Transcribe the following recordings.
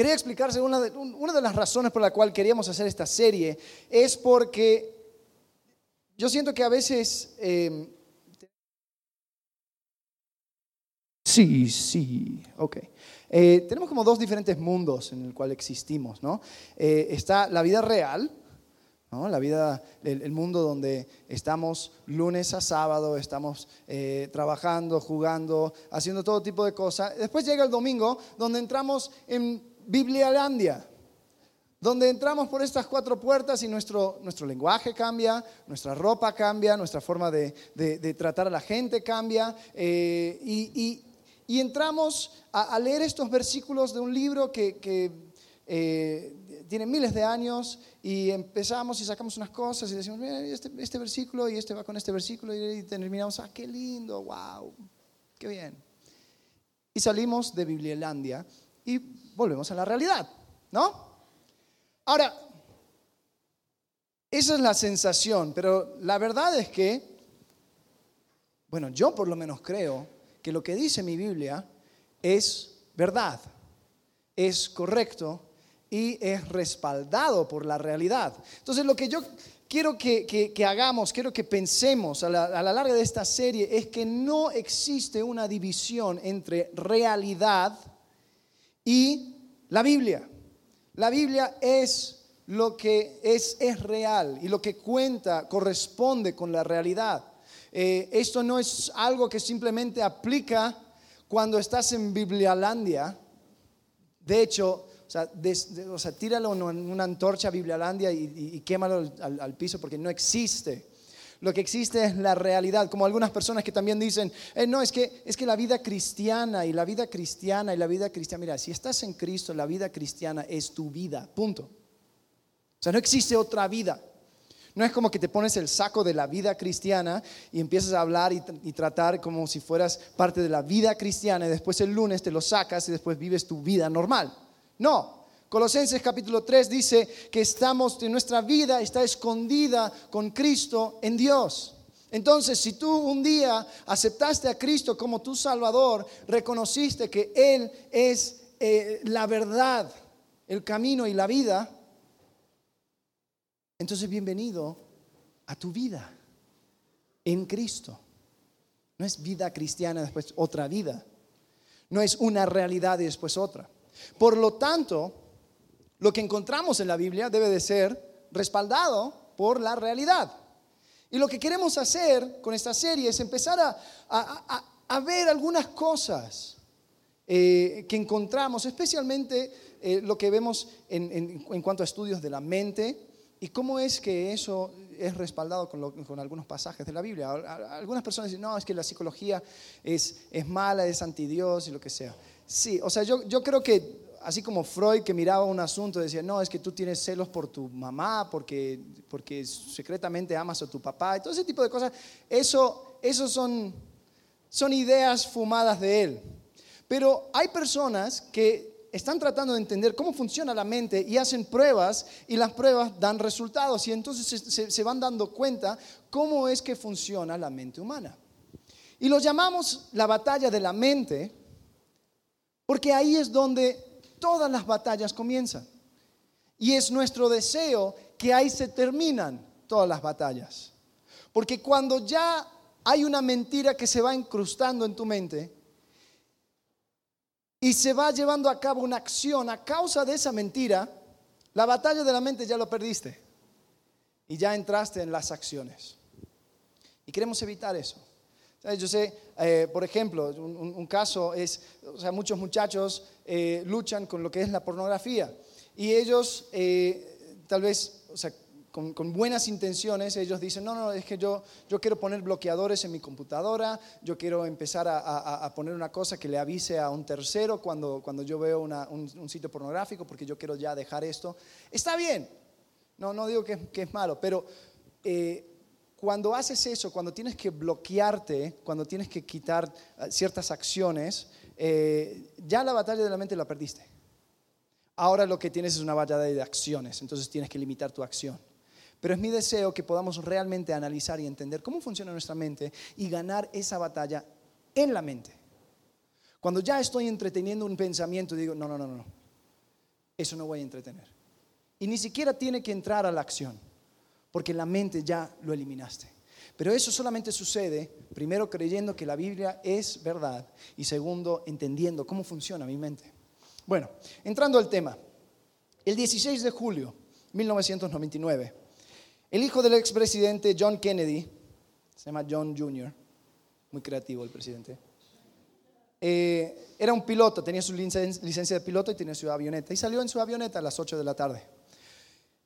quería explicarse una de, una de las razones por la cual queríamos hacer esta serie es porque yo siento que a veces... Eh, sí, sí, ok. Eh, tenemos como dos diferentes mundos en el cual existimos, ¿no? Eh, está la vida real, la vida, el, mundo donde estamos lunes a sábado, estamos eh, trabajando, jugando, haciendo todo tipo de cosas. Después llega el domingo, donde entramos en Biblialandia, donde entramos por estas cuatro puertas y nuestro, nuestro lenguaje cambia, nuestra ropa cambia, nuestra forma de, tratar a la gente cambia, eh, y, entramos a, leer estos versículos de un libro que, eh, tiene miles de años y empezamos y sacamos unas cosas y decimos, este, este versículo y este va con este versículo y terminamos, ah, qué lindo, wow, qué bien. Y salimos de Biblialandia y volvemos a la realidad, ¿no? Ahora, esa es la sensación, pero la verdad es que, bueno, yo por lo menos creo que lo que dice mi Biblia es verdad, es correcto y es respaldado por la realidad. Entonces lo que yo quiero que, hagamos, quiero que pensemos a la, a la larga de esta serie es que no existe una división entre realidad y la Biblia. La Biblia es lo que es, es real y lo que cuenta corresponde con la realidad. Eh, esto no es algo que simplemente aplica cuando estás en Biblialandia. De hecho, o sea, tíralo en una antorcha a Biblialandia y, quémalo al, piso porque no existe. Lo que existe es la realidad, como algunas personas que también dicen, eh, no, es que, es que la vida cristiana y la vida cristiana y la vida cristiana, mira, si estás en Cristo, la vida cristiana es tu vida, punto. O sea, no existe otra vida. No es como que te pones el saco de la vida cristiana y empiezas a hablar y, y, tratar como si fueras parte de la vida cristiana y después el lunes te lo sacas y después vives tu vida normal. No. Colosenses capítulo 3 dice que estamos, en nuestra vida está escondida con Cristo en Dios. Entonces, si tú un día aceptaste a Cristo como tu Salvador, reconociste que Él es eh, la verdad, el camino y la vida, entonces bienvenido a tu vida en Cristo. No es vida cristiana después otra vida. No es una realidad y después otra. Por lo tanto, lo que encontramos en la Biblia debe de ser respaldado por la realidad. Y lo que queremos hacer con esta serie es empezar a, ver algunas cosas eh, que encontramos, especialmente eh, lo que vemos en, cuanto a estudios de la mente y cómo es que eso es respaldado con, algunos pasajes de la Biblia. Algunas personas dicen, no, es que la psicología es, es mala, es anti Dios y lo que sea. Sí, o sea, yo, yo creo que así como Freud que miraba un asunto decía, no, es que tú tienes celos por tu mamá, porque, porque secretamente amas a tu papá, y todo ese tipo de cosas, eso, son, son ideas fumadas de él. Pero hay personas que están tratando de entender cómo funciona la mente y hacen pruebas y las pruebas dan resultados y entonces se, se van dando cuenta cómo es que funciona la mente humana. Y lo llamamos la batalla de la mente porque ahí es donde todas las batallas comienzan. Y es nuestro deseo que ahí se terminan todas las batallas. Porque cuando ya hay una mentira que se va incrustando en tu mente y se va llevando a cabo una acción a causa de esa mentira, la batalla de la mente ya lo perdiste y ya entraste en las acciones. Y queremos evitar eso. Yo sé, eh, por ejemplo, un, caso es, o sea, muchos muchachos eh, luchan con lo que es la pornografía y ellos, eh, tal vez, o sea, con, buenas intenciones, ellos dicen, no, no, es que yo, yo quiero poner bloqueadores en mi computadora, yo quiero empezar a, poner una cosa que le avise a un tercero cuando, cuando yo veo un, sitio pornográfico, porque yo quiero ya dejar esto. Está bien, no, no digo que, que es malo, pero cuando haces eso, cuando tienes que bloquearte, cuando tienes que quitar eh, ciertas acciones, eh, ya la batalla de la mente la perdiste. Ahora lo que tienes es una batalla de acciones, entonces tienes que limitar tu acción. Pero es mi deseo que podamos realmente analizar y entender cómo funciona nuestra mente y ganar esa batalla en la mente. Cuando ya estoy entreteniendo un pensamiento, digo, no, no, no, no. eso no voy a entretener. Y ni siquiera tiene que entrar a la acción, porque la mente ya lo eliminaste. Pero eso solamente sucede, primero creyendo que la Biblia es verdad y segundo entendiendo cómo funciona mi mente. Bueno, entrando al tema, el 16 de julio 1999, el hijo del expresidente John Kennedy, se llama John Jr., muy creativo el presidente, eh, era un piloto, tenía su licencia de piloto y tenía su avioneta, y salió en su avioneta a las 8 de la tarde.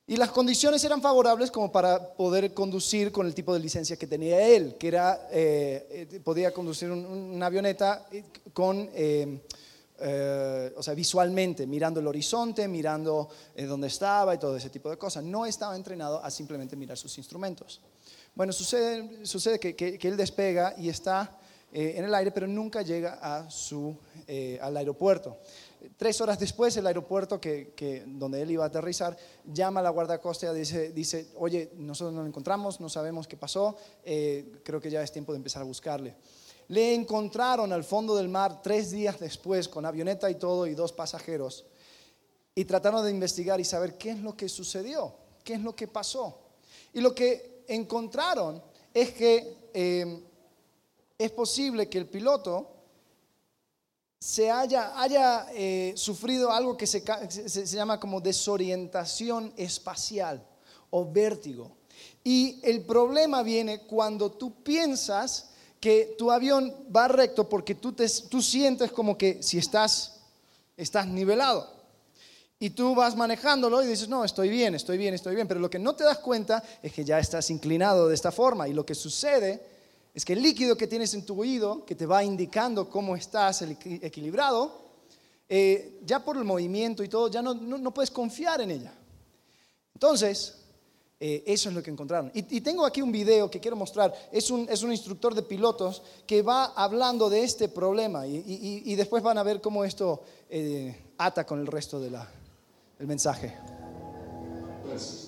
Y las condiciones eran favorables como para poder conducir con el tipo de licencia que tenía él, que era, eh, eh, podía conducir una avioneta con, o sea, visualmente, mirando el horizonte, mirando dónde estaba y todo ese tipo de cosas. No estaba entrenado a simplemente mirar sus instrumentos. Bueno, sucede, sucede que él despega y está eh, en el aire, pero nunca llega a su, eh, al aeropuerto. Tres horas después, el aeropuerto que, donde él iba a aterrizar llama a la guardacosta y dice, dice, oye, nosotros no lo encontramos, no sabemos qué pasó, eh, creo que ya es tiempo de empezar a buscarle. Le encontraron al fondo del mar tres días después con avioneta y todo y dos pasajeros y trataron de investigar y saber qué es lo que sucedió, qué es lo que pasó. Y lo que encontraron es que es posible que el piloto se haya, haya eh, sufrido algo que se, se, llama como desorientación espacial o vértigo. Y el problema viene cuando tú piensas que tu avión va recto porque tú, te, tú sientes como que si estás, estás nivelado. Y tú vas manejándolo y dices, no, estoy bien, estoy bien, estoy bien. Pero lo que no te das cuenta es que ya estás inclinado de esta forma. Y lo que sucede es que el líquido que tienes en tu oído, que te va indicando cómo estás equilibrado, eh, ya por el movimiento y todo, ya no, puedes confiar en ella. Entonces, eh, eso es lo que encontraron. Y, tengo aquí un video que quiero mostrar. Es un, es un, instructor de pilotos que va hablando de este problema y, después van a ver cómo esto eh, ata con el resto del mensaje. absoluta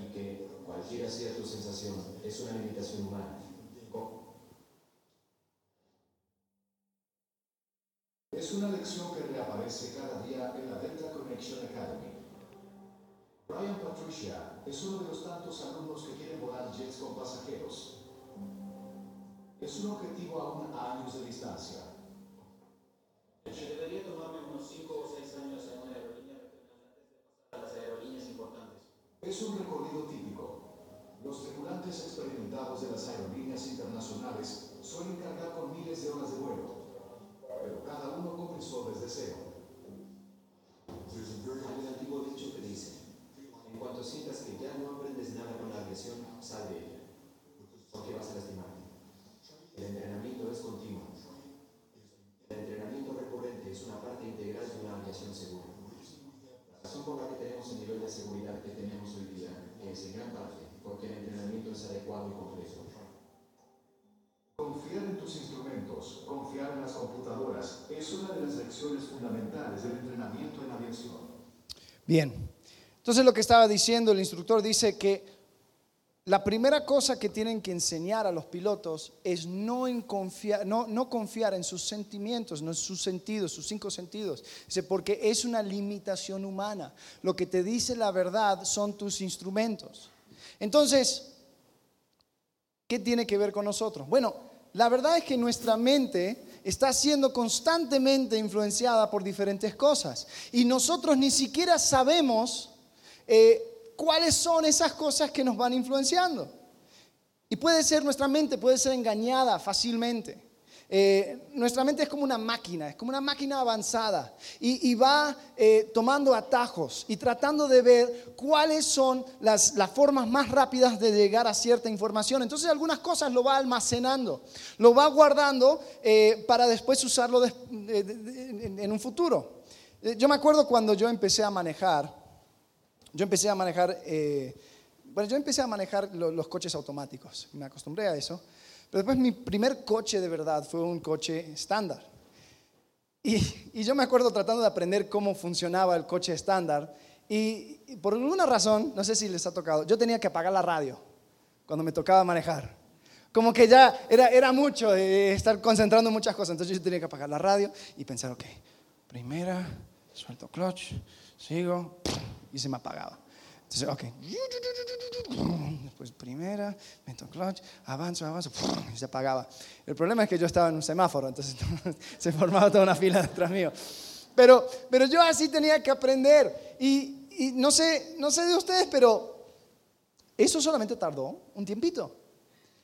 y que cualquiera sea tu sensación, es una limitación humana. Es una lección que reaparece cada día en la Delta Connection Academy. Brian Patricia es uno de los tantos alumnos que quieren volar jets con pasajeros. Es un objetivo aún a años de distancia. Debería tomarme unos 5 o 6 años en una aerolínea regional antes de pasar a las aerolíneas importantes. Es un recorrido típico. Los tripulantes experimentados de las aerolíneas internacionales suelen cargar con miles de horas de vuelo, pero cada uno comenzó desde cero. Hay un antiguo dicho que dice, en cuanto sientas que ya no aprendes nada con la aviación, sal de ella, porque vas a lastimarte. El entrenamiento es continuo. El entrenamiento recurrente es una parte integral de una aviación segura. La razón por la que tenemos el nivel de seguridad que tenemos hoy día es en gran parte porque el entrenamiento es adecuado y completo. Confiar en tus instrumentos, confiar en las computadoras, es una de las lecciones fundamentales del entrenamiento en aviación. Bien, entonces lo que estaba diciendo el instructor dice que la primera cosa que tienen que enseñar a los pilotos es no, confiar, no, confiar en sus sentimientos, no en sus sentidos, sus cinco sentidos. porque es una limitación humana. Lo que te dice la verdad son tus instrumentos. Entonces, ¿qué tiene que ver con nosotros? Bueno, la verdad es que nuestra mente está siendo constantemente influenciada por diferentes cosas y nosotros ni siquiera sabemos eh, cuáles son esas cosas que nos van influenciando. Y puede ser, nuestra mente puede ser engañada fácilmente. Eh, nuestra mente es como una máquina, es como una máquina avanzada y, va eh, tomando atajos y tratando de ver cuáles son las, formas más rápidas de llegar a cierta información. Entonces algunas cosas lo va almacenando, lo va guardando eh, para después usarlo en un futuro. Yo me acuerdo cuando yo empecé a manejar, yo empecé a manejar, bueno, yo empecé a manejar los coches automáticos, me acostumbré a eso, pero después mi primer coche de verdad fue un coche estándar. Y, yo me acuerdo tratando de aprender cómo funcionaba el coche estándar. Y, por alguna razón, no sé si les ha tocado, yo tenía que apagar la radio cuando me tocaba manejar. Como que ya era, era mucho de estar concentrando en muchas cosas. Entonces yo tenía que apagar la radio y pensar, ok, primera, suelto clutch, sigo, y se me apagaba. Entonces, ok. Después primera, meto clutch, avanzo, avanzo, y se apagaba. El problema es que yo estaba en un semáforo, entonces se formaba toda una fila detrás mío. Pero, pero yo así tenía que aprender. Y, y no, sé, no sé de ustedes, pero eso solamente tardó un tiempito.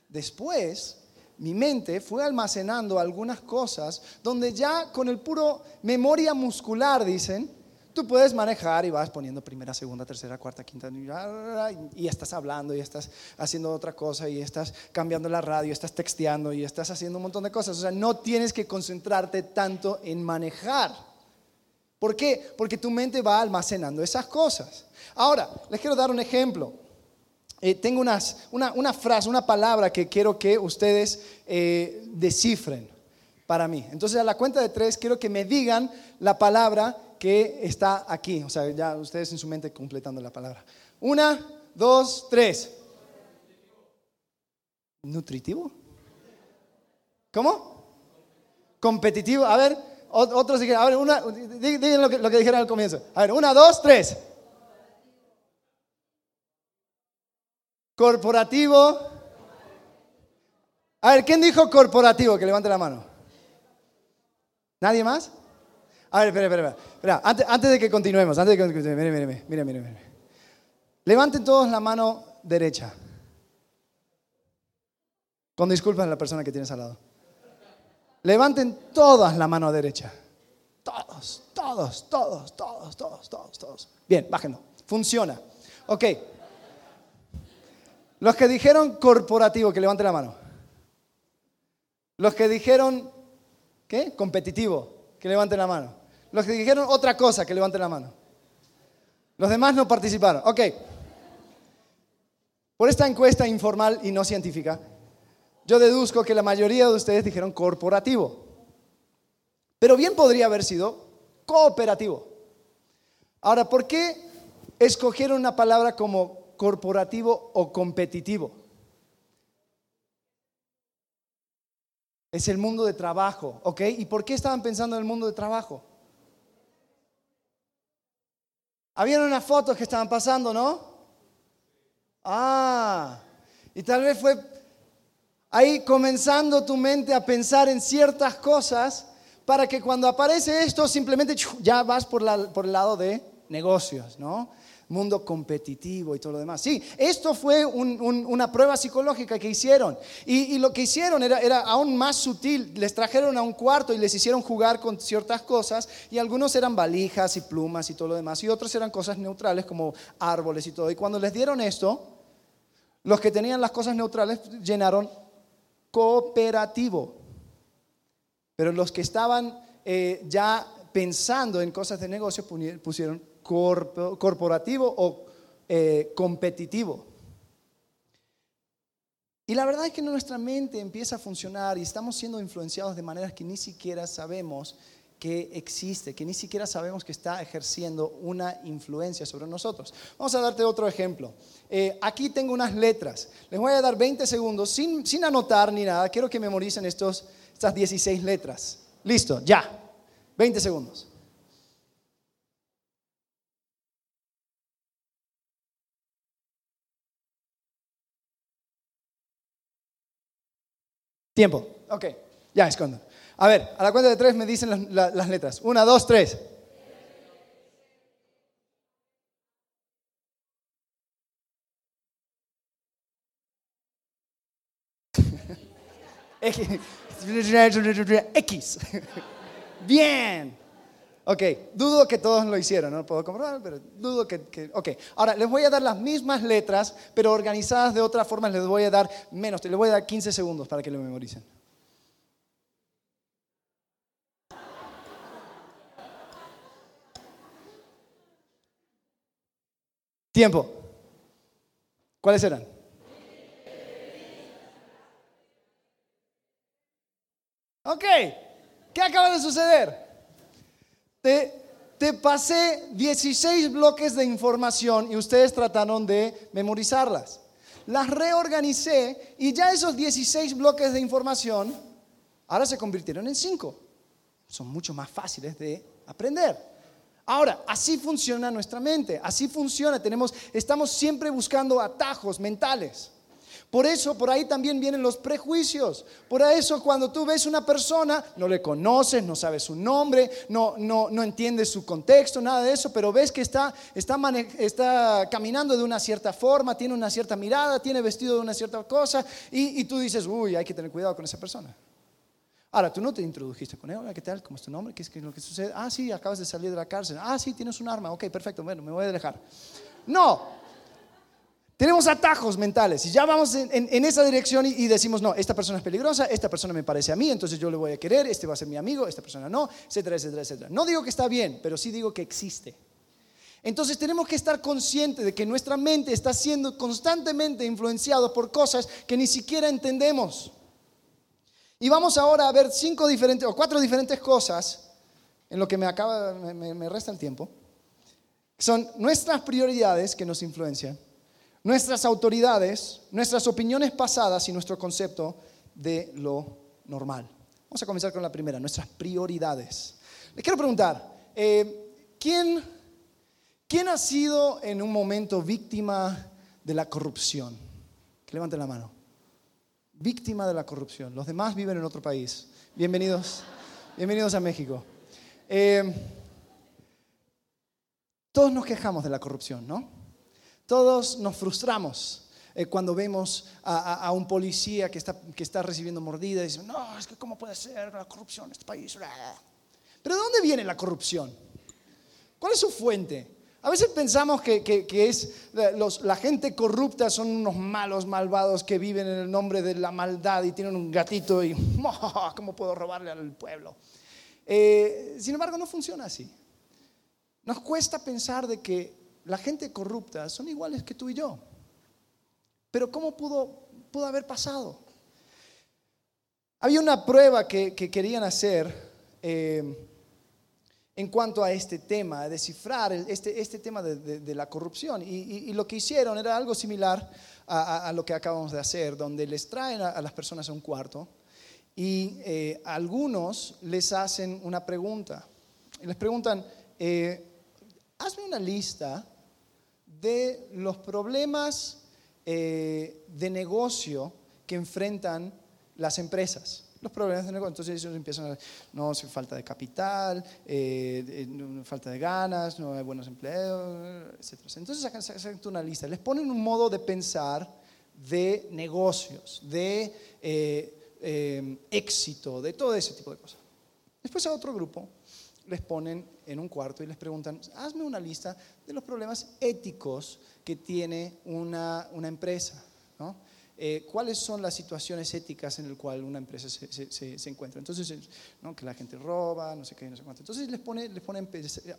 Después, mi mente fue almacenando algunas cosas donde ya con el puro memoria muscular, dicen, tú puedes manejar y vas poniendo primera, segunda, tercera, cuarta, quinta, y estás hablando y estás haciendo otra cosa y estás cambiando la radio, estás texteando y estás haciendo un montón de cosas. O sea, no tienes que concentrarte tanto en manejar. ¿Por qué? Porque tu mente va almacenando esas cosas. Ahora, les quiero dar un ejemplo. Eh, tengo unas, una, una, frase, una palabra que quiero que ustedes eh, descifren para mí. Entonces a la cuenta de tres quiero que me digan la palabra que está aquí. O sea, ya ustedes en su mente completando la palabra. Una, dos, tres. ¿Nutritivo? ¿Cómo? Competitivo. A ver, otros dijeron, a ver, una, digan lo que, lo que dijeron al comienzo. A ver, una, dos, tres. Corporativo. A ver, ¿quién dijo corporativo? Que levante la mano. ¿Nadie más? A ver, espera, espera, espera. Antes, antes, de que continuemos, antes de que continuemos, mire, mire, mire, mire, mire. Levanten todos la mano derecha. Con disculpas a la persona que tienes al lado. Levanten todas la mano derecha. Todos, todos, todos, todos, todos, todos, todos. Bien, bájenlo. Funciona. Ok. Los que dijeron corporativo, que levanten la mano. Los que dijeron, ¿qué? Competitivo, que levanten la mano. Los que dijeron otra cosa, que levanten la mano. Los demás no participaron. Ok. Por esta encuesta informal y no científica, yo deduzco que la mayoría de ustedes dijeron corporativo. Pero bien podría haber sido cooperativo. Ahora, ¿por qué escogieron una palabra como corporativo o competitivo. Es el mundo de trabajo, ¿ok? ¿Y por qué estaban pensando en el mundo de trabajo? Habían unas fotos que estaban pasando, ¿no? Ah, y tal vez fue ahí comenzando tu mente a pensar en ciertas cosas para que cuando aparece esto simplemente ya vas por, la, por el lado de negocios, ¿no? Mundo competitivo y todo lo demás. Sí, esto fue una prueba psicológica que hicieron. Y, lo que hicieron era, aún más sutil. Les trajeron a un cuarto y les hicieron jugar con ciertas cosas. Y algunos eran valijas y plumas y todo lo demás. Y otros eran cosas neutrales como árboles y todo. Y cuando les dieron esto, los que tenían las cosas neutrales llenaron cooperativo. Pero los que estaban eh, ya pensando en cosas de negocio pusieron corporativo o eh, competitivo. Y la verdad es que nuestra mente empieza a funcionar y estamos siendo influenciados de maneras que ni siquiera sabemos que existe, que ni siquiera sabemos que está ejerciendo una influencia sobre nosotros. Vamos a darte otro ejemplo. Eh, aquí tengo unas letras. Les voy a dar 20 segundos sin, sin anotar ni nada. Quiero que memoricen estos, estas 16 letras. Listo, ya. 20 segundos. Tiempo. Ok, ya escondo. A ver, a la cuenta de tres me dicen las, las letras. Una, dos, tres. X. Bien. Ok, dudo que todos lo hicieron, no puedo comprobar, pero dudo que, que, Ok, ahora les voy a dar las mismas letras, pero organizadas de otra forma, les voy a dar menos, les voy a dar 15 segundos para que lo memoricen. Tiempo. ¿Cuáles eran? Ok, ¿qué acaba de suceder? Te, pasé 16 bloques de información y ustedes trataron de memorizarlas. Las reorganicé y ya esos 16 bloques de información ahora se convirtieron en 5. Son mucho más fáciles de aprender. Ahora, así funciona nuestra mente, así funciona, tenemos, estamos siempre buscando atajos mentales. Por eso, por ahí también vienen los prejuicios. Por eso, cuando tú ves una persona, no le conoces, no sabes su nombre, no, no, no entiendes su contexto, nada de eso, pero ves que está, está, está, caminando de una cierta forma, tiene una cierta mirada, tiene vestido de una cierta cosa, y, y tú dices, uy, hay que tener cuidado con esa persona. Ahora, tú no te introdujiste con él, hola, ¿qué tal? ¿Cómo es tu nombre? ¿Qué es, lo que sucede? Ah, sí, acabas de salir de la cárcel. Ah, sí, tienes un arma. Ok, perfecto, bueno, me voy a dejar. No, tenemos atajos mentales y ya vamos en, esa dirección y, decimos, no, esta persona es peligrosa, esta persona me parece a mí, entonces yo le voy a querer, este va a ser mi amigo, esta persona no, etcétera, etcétera, etcétera. No digo que está bien, pero sí digo que existe. Entonces tenemos que estar conscientes de que nuestra mente está siendo constantemente influenciada por cosas que ni siquiera entendemos. Y vamos ahora a ver cinco diferentes o cuatro diferentes cosas en lo que me acaba, me, me resta el tiempo. Son nuestras prioridades que nos influencian nuestras autoridades, nuestras opiniones pasadas y nuestro concepto de lo normal. Vamos a comenzar con la primera, nuestras prioridades. Les quiero preguntar, eh, ¿quién, ¿quién ha sido en un momento víctima de la corrupción? Que levanten la mano. Víctima de la corrupción. Los demás viven en otro país. Bienvenidos, bienvenidos a México. Eh, todos nos quejamos de la corrupción, ¿no? Todos nos frustramos eh, cuando vemos a, un policía que está, recibiendo mordida y dicen, no, es que cómo puede ser la corrupción en este país. Pero ¿de dónde viene la corrupción? ¿Cuál es su fuente? A veces pensamos que, es la gente corrupta son unos malos, malvados que viven en el nombre de la maldad y tienen un gatito y ¿cómo puedo robarle al pueblo? Eh, sin embargo, no funciona así. Nos cuesta pensar de que la gente corrupta son iguales que tú y yo. Pero ¿cómo pudo, pudo haber pasado? Había una prueba que, querían hacer eh, en cuanto a este tema, descifrar este, este tema de, la corrupción. Y, lo que hicieron era algo similar a, lo que acabamos de hacer, donde les traen a, las personas a un cuarto y eh, algunos les hacen una pregunta. Les preguntan, eh, hazme una lista de los problemas eh, de negocio que enfrentan las empresas. Los problemas de negocio, entonces ellos empiezan a, no, falta de capital, eh, falta de ganas, no hay buenos empleos, etc. Entonces sacan, una lista, les ponen un modo de pensar de negocios, de eh, éxito, de todo ese tipo de cosas. Después a otro grupo les ponen en un cuarto y les preguntan, hazme una lista de los problemas éticos que tiene una, empresa. Eh, ¿Cuáles son las situaciones éticas en las cuales una empresa se, encuentra? Entonces, que la gente roba, no sé qué, no sé cuánto. Entonces les pone, les pone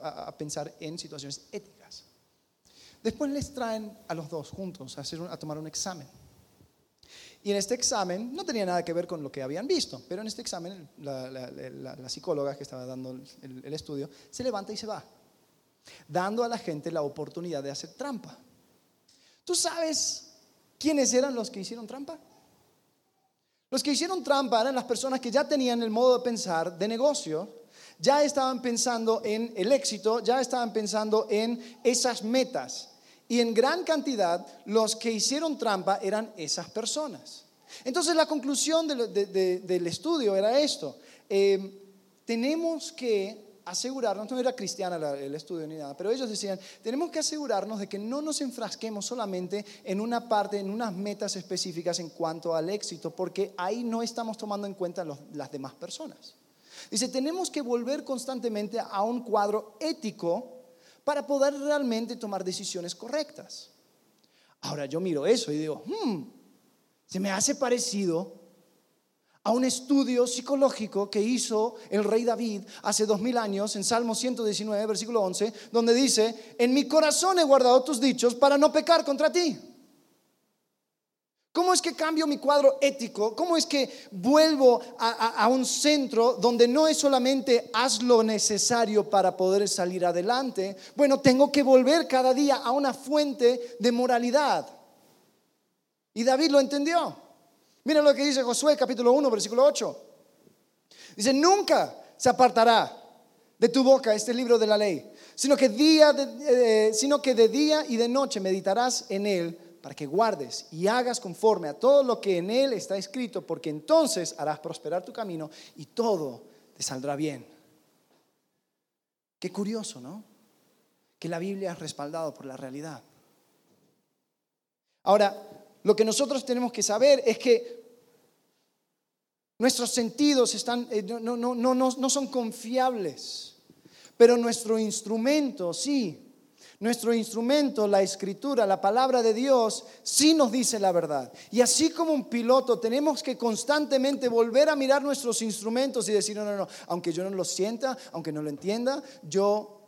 a, pensar en situaciones éticas. Después les traen a los dos juntos a, hacer a tomar un examen. Y en este examen no tenía nada que ver con lo que habían visto, pero en este examen la, psicóloga que estaba dando el, estudio se levanta y se va, dando a la gente la oportunidad de hacer trampa. ¿Tú sabes quiénes eran los que hicieron trampa? Los que hicieron trampa eran las personas que ya tenían el modo de pensar de negocio, ya estaban pensando en el éxito, ya estaban pensando en esas metas. Y en gran cantidad los que hicieron trampa eran esas personas. Entonces la conclusión del estudio era esto. Eh, tenemos que asegurarnos, no era cristiana el estudio ni nada, pero ellos decían, tenemos que asegurarnos de que no nos enfrasquemos solamente en una parte, en unas metas específicas en cuanto al éxito, porque ahí no estamos tomando en cuenta las demás personas. Dice, tenemos que volver constantemente a un cuadro ético para poder realmente tomar decisiones correctas. Ahora yo miro eso y digo, hmm, se me hace parecido a un estudio psicológico que hizo el rey David hace dos mil años en Salmo 119, versículo 11, donde dice, en mi corazón he guardado tus dichos para no pecar contra ti. ¿Cómo es que cambio mi cuadro ético? ¿Cómo es que vuelvo a, un centro donde no es solamente haz lo necesario para poder salir adelante? Bueno, tengo que volver cada día a una fuente de moralidad. Y David lo entendió. Miren lo que dice Josué capítulo 1, versículo 8. Dice, nunca se apartará de tu boca este libro de la ley, sino que, día eh, sino que de día y de noche meditarás en él para que guardes y hagas conforme a todo lo que en él está escrito, porque entonces harás prosperar tu camino y todo te saldrá bien. Qué curioso, ¿no? Que la Biblia es respaldado por la realidad. Ahora, lo que nosotros tenemos que saber es que nuestros sentidos eh, no son confiables, pero nuestro instrumento sí nuestro instrumento, la escritura, la palabra de Dios, sí nos dice la verdad. Y así como un piloto, tenemos que constantemente volver a mirar nuestros instrumentos y decir, no, no, no, aunque yo no lo sienta, aunque no lo entienda, yo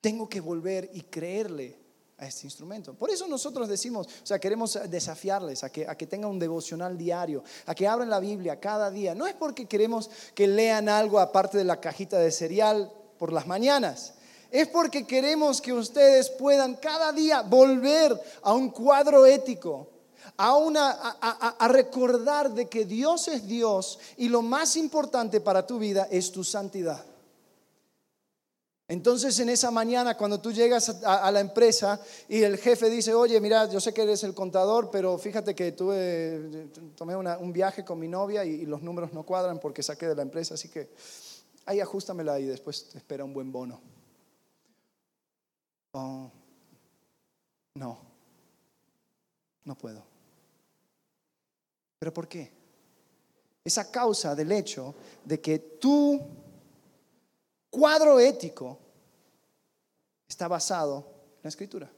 tengo que volver y creerle a este instrumento. Por eso nosotros decimos, o sea, queremos desafiarles a que, a que tengan un devocional diario, a que abran la Biblia cada día. No es porque queremos que lean algo aparte de la cajita de cereal por las mañanas es porque queremos que ustedes puedan cada día volver a un cuadro ético, a, una, a, recordar de que Dios es Dios y lo más importante para tu vida es tu santidad. Entonces en esa mañana cuando tú llegas a, la empresa y el jefe dice, oye, mira, yo sé que eres el contador, pero fíjate que tuve, tomé un viaje con mi novia y, y, los números no cuadran porque saqué de la empresa, así que ahí ajustamela y después te espera un buen bono. Oh, no, no puedo. ¿Pero por qué? Es a causa del hecho de que tu cuadro ético está basado en la escritura.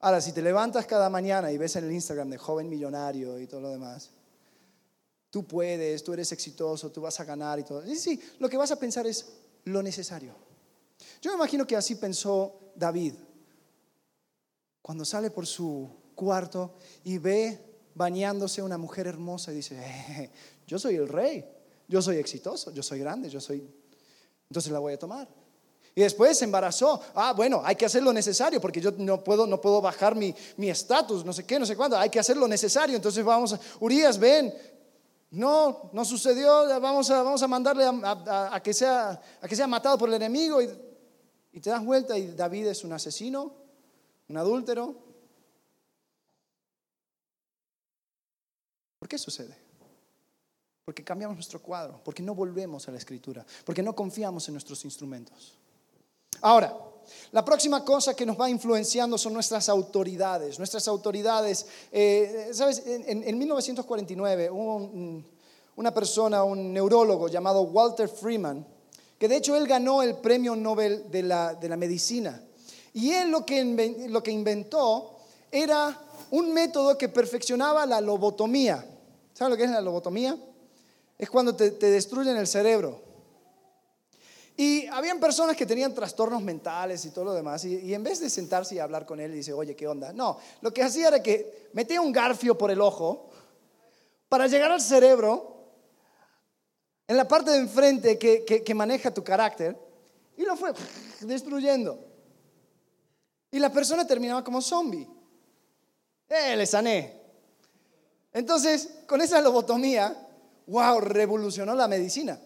Ahora, si te levantas cada mañana y ves en el Instagram de joven millonario y todo lo demás, tú puedes, tú eres exitoso, tú vas a ganar y todo. Sí, sí, lo que vas a pensar es lo necesario. Yo me imagino que así pensó David cuando sale por su cuarto y ve bañándose una mujer hermosa y dice, eh, yo soy el rey, yo soy exitoso, yo soy grande, yo soy... Entonces la voy a tomar. Y después se embarazó. Ah, bueno, hay que hacer lo necesario porque yo no puedo, no puedo bajar mi estatus, no sé qué, no sé cuándo. Hay que hacer lo necesario. Entonces vamos a, Urias, ven. No, no sucedió. Vamos a, vamos a mandarle a, que sea, a que sea matado por el enemigo. Y y te das vuelta y David es un asesino, un adúltero. ¿Por qué sucede? Porque cambiamos nuestro cuadro, porque no volvemos a la escritura, porque no confiamos en nuestros instrumentos. Ahora, la próxima cosa que nos va influenciando son nuestras autoridades. Nuestras autoridades, eh, ¿sabes? En, 1949 hubo una persona, un neurólogo llamado Walter Freeman, que de hecho él ganó el premio Nobel de la, medicina. Y él lo que, lo que inventó era un método que perfeccionaba la lobotomía. ¿Sabes lo que es la lobotomía? Es cuando te, destruyen el cerebro. Y habían personas que tenían trastornos mentales y todo lo demás, y, en vez de sentarse y hablar con él dice, oye, ¿qué onda? No, lo que hacía era que metía un garfio por el ojo para llegar al cerebro en la parte de enfrente que, maneja tu carácter y lo fue destruyendo. Y la persona terminaba como zombie. Eh, le sané. Entonces, con esa lobotomía, wow, revolucionó la medicina.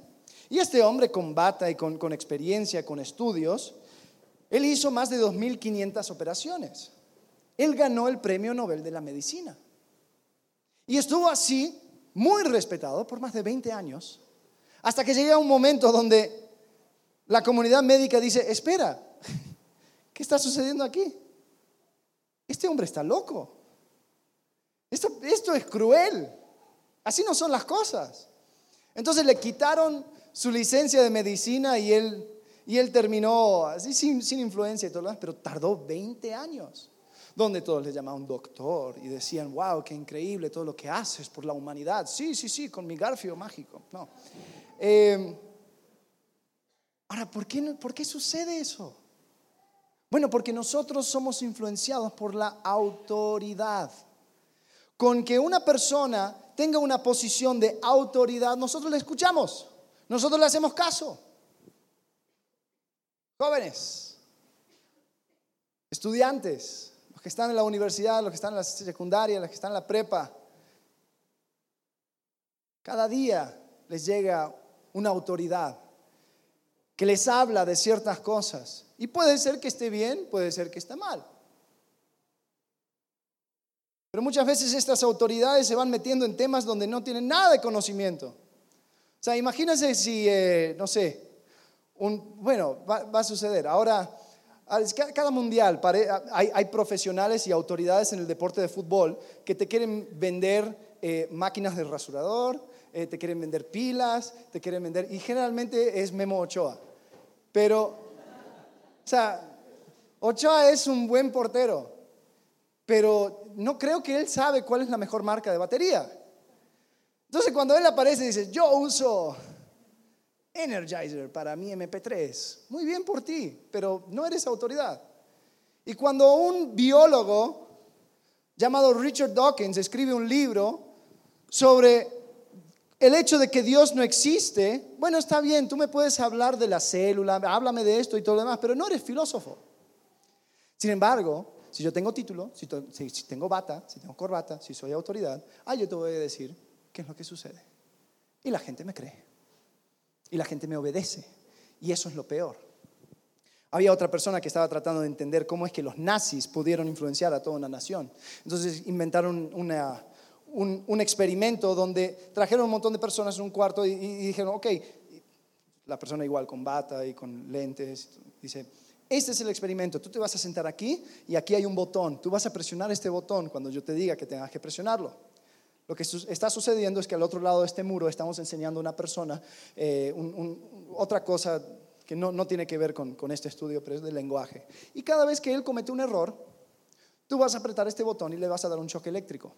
Y este hombre con bata y con, con experiencia, con estudios, él hizo más de 2.500 operaciones. Él ganó el premio Nobel de la Medicina. Y estuvo así, muy respetado, por más de 20 años. Hasta que llega un momento donde la comunidad médica dice, espera, ¿qué está sucediendo aquí? Este hombre está loco. Esto, esto es cruel. Así no son las cosas. Entonces le quitaron su licencia de medicina y él, y él terminó así sin, sin influencia y todo lo demás, pero tardó 20 años donde todos le llamaban doctor y decían, wow, qué increíble todo lo que haces por la humanidad. Sí, sí, sí, con mi garfio mágico. No. Eh, ahora, ¿por qué, ¿por qué sucede eso? Bueno, porque nosotros somos influenciados por la autoridad. con que una persona tenga una posición de autoridad, nosotros le escuchamos, nosotros le hacemos caso. Jóvenes, estudiantes, los que están en la universidad, los que están en la secundaria, los que están en la prepa, cada día les llega una autoridad que les habla de ciertas cosas. Y puede ser que esté bien, puede ser que esté mal. Pero muchas veces estas autoridades se van metiendo en temas donde no tienen nada de conocimiento. O sea, imagínense si, eh, no sé, un, bueno, va, a suceder. Ahora, cada mundial hay, profesionales y autoridades en el deporte de fútbol que te quieren vender eh, máquinas de rasurador, eh, te quieren vender pilas, te quieren vender, y generalmente es Memo Ochoa. Pero, o sea, Ochoa es un buen portero, pero no creo que él sabe cuál es la mejor marca de batería. Entonces cuando él aparece dice, yo uso Energizer para mi MP3. Muy bien por ti, pero no eres autoridad. Y cuando un biólogo llamado Richard Dawkins escribe un libro sobre el hecho de que Dios no existe, bueno, está bien, tú me puedes hablar de la célula, háblame de esto y todo lo demás, pero no eres filósofo. Sin embargo, si yo tengo título, si, tengo bata, si tengo corbata, si soy autoridad, ah, yo te voy a decir qué es lo que sucede. Y la gente me cree. Y la gente me obedece. Y eso es lo peor. Había otra persona que estaba tratando de entender cómo es que los nazis pudieron influenciar a toda una nación. Entonces inventaron una, un, experimento donde trajeron un montón de personas en un cuarto y, dijeron, ok, la persona igual con bata y con lentes, dice, este es el experimento, tú te vas a sentar aquí y aquí hay un botón, tú vas a presionar este botón cuando yo te diga que tengas que presionarlo. Lo que está sucediendo es que al otro lado de este muro estamos enseñando a una persona eh, otra cosa que no, no, tiene que ver con, con este estudio, pero es del lenguaje. Y cada vez que él comete un error, tú vas a apretar este botón y le vas a dar un choque eléctrico.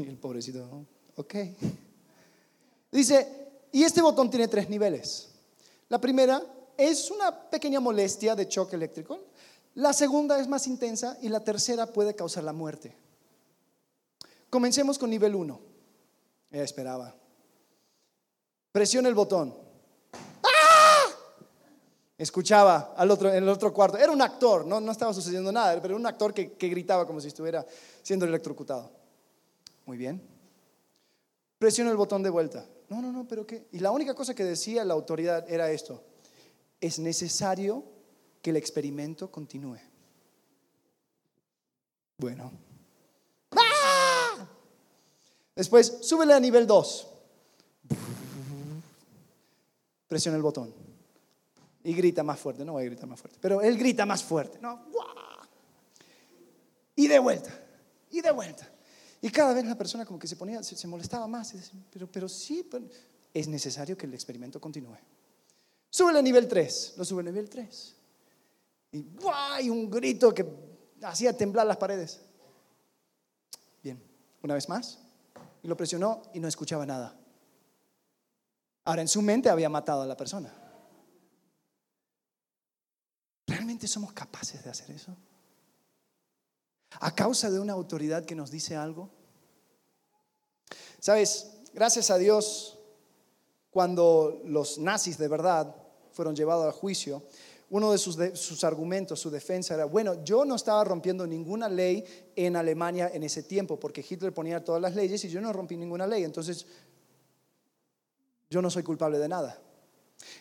El pobrecito, ok. Dice, y este botón tiene tres niveles. La primera es una pequeña molestia de choque eléctrico. La segunda es más intensa y la tercera puede causar la muerte. Comencemos con nivel 1. Ella esperaba. Presiona el botón. ¡Ah! Escuchaba al otro, en el otro cuarto. Era un actor, no, no estaba sucediendo nada, pero era un actor que gritaba como si estuviera siendo electrocutado. Muy bien. Presiona el botón de vuelta. No, no, no, pero ¿qué? Y la única cosa que decía la autoridad era esto. Es necesario que el experimento continúe. Bueno. ¡Ah! Después, súbele a nivel 2. Presiona el botón. Y grita más fuerte. No voy a gritar más fuerte. Pero él grita más fuerte. No. Y de vuelta. Y de vuelta. Y cada vez la persona como que se ponía, se, molestaba más. pero, pero sí, es necesario que el experimento continúe. Sube a nivel 3, lo sube a nivel 3. Y ¡guay! Un grito que hacía temblar las paredes. Bien, una vez más. Y lo presionó y no escuchaba nada. Ahora en su mente había matado a la persona. ¿Realmente somos capaces de hacer eso? A causa de una autoridad que nos dice algo? Sabes, gracias a Dios, cuando los nazis de verdad fueron llevados a juicio, uno de sus, argumentos, su defensa era, bueno, yo no estaba rompiendo ninguna ley en Alemania en ese tiempo, porque Hitler ponía todas las leyes y yo no rompí ninguna ley, entonces yo no soy culpable de nada.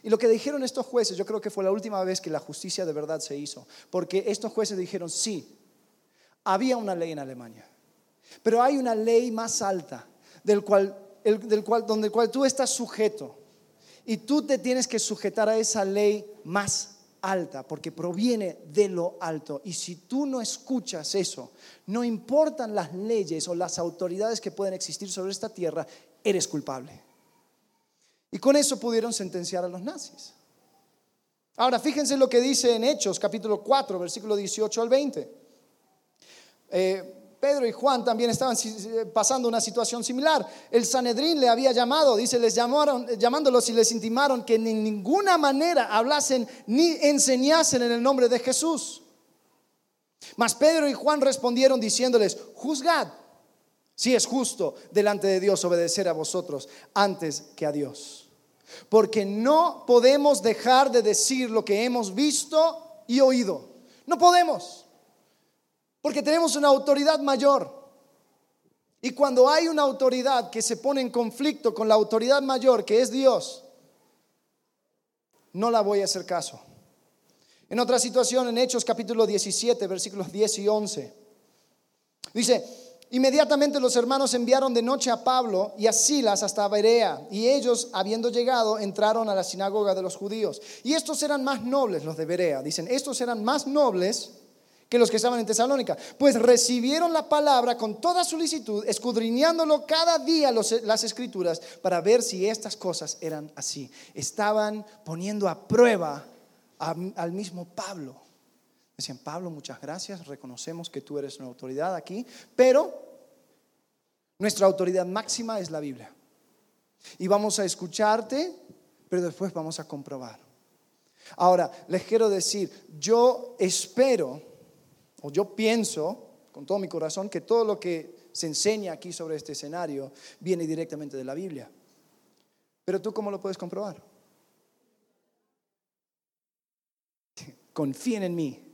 Y lo que dijeron estos jueces, yo creo que fue la última vez que la justicia de verdad se hizo, porque estos jueces dijeron, sí, había una ley en Alemania, pero hay una ley más alta del cual, donde cual tú estás sujeto y tú te tienes que sujetar a esa ley más alta porque proviene de lo alto. Y si tú no escuchas eso, no importan las leyes o las autoridades que pueden existir sobre esta tierra, eres culpable. Y con eso pudieron sentenciar a los nazis. Ahora, fíjense lo que dice en Hechos, capítulo 4, versículo 18 al 20. Eh, Pedro y Juan también estaban pasando una situación similar. El Sanedrín le había llamado, dice, les llamaron, llamándolos y les intimaron que en ninguna manera hablasen ni enseñasen en el nombre de Jesús. Mas Pedro y Juan respondieron diciéndoles, juzgad si es justo delante de Dios obedecer a vosotros antes que a Dios. Porque no podemos dejar de decir lo que hemos visto y oído. No podemos. Porque tenemos una autoridad mayor. Y cuando hay una autoridad que se pone en conflicto con la autoridad mayor, que es Dios, no la voy a hacer caso. En otra situación, en Hechos capítulo 17, versículos 10 y 11, dice, inmediatamente los hermanos enviaron de noche a Pablo y a Silas hasta Berea, y ellos, habiendo llegado, entraron a la sinagoga de los judíos. Y estos eran más nobles, los de Berea, dicen, estos eran más nobles que los que estaban en Tesalónica, pues recibieron la palabra con toda solicitud, escudriñándolo cada día las escrituras para ver si estas cosas eran así. Estaban poniendo a prueba al mismo Pablo. Decían, Pablo, muchas gracias, reconocemos que tú eres una autoridad aquí, pero nuestra autoridad máxima es la Biblia. Y vamos a escucharte, pero después vamos a comprobar. Ahora, les quiero decir, yo espero o yo pienso con todo mi corazón que todo lo que se enseña aquí sobre este escenario viene directamente de la Biblia. Pero tú cómo lo puedes comprobar? Confíen en mí.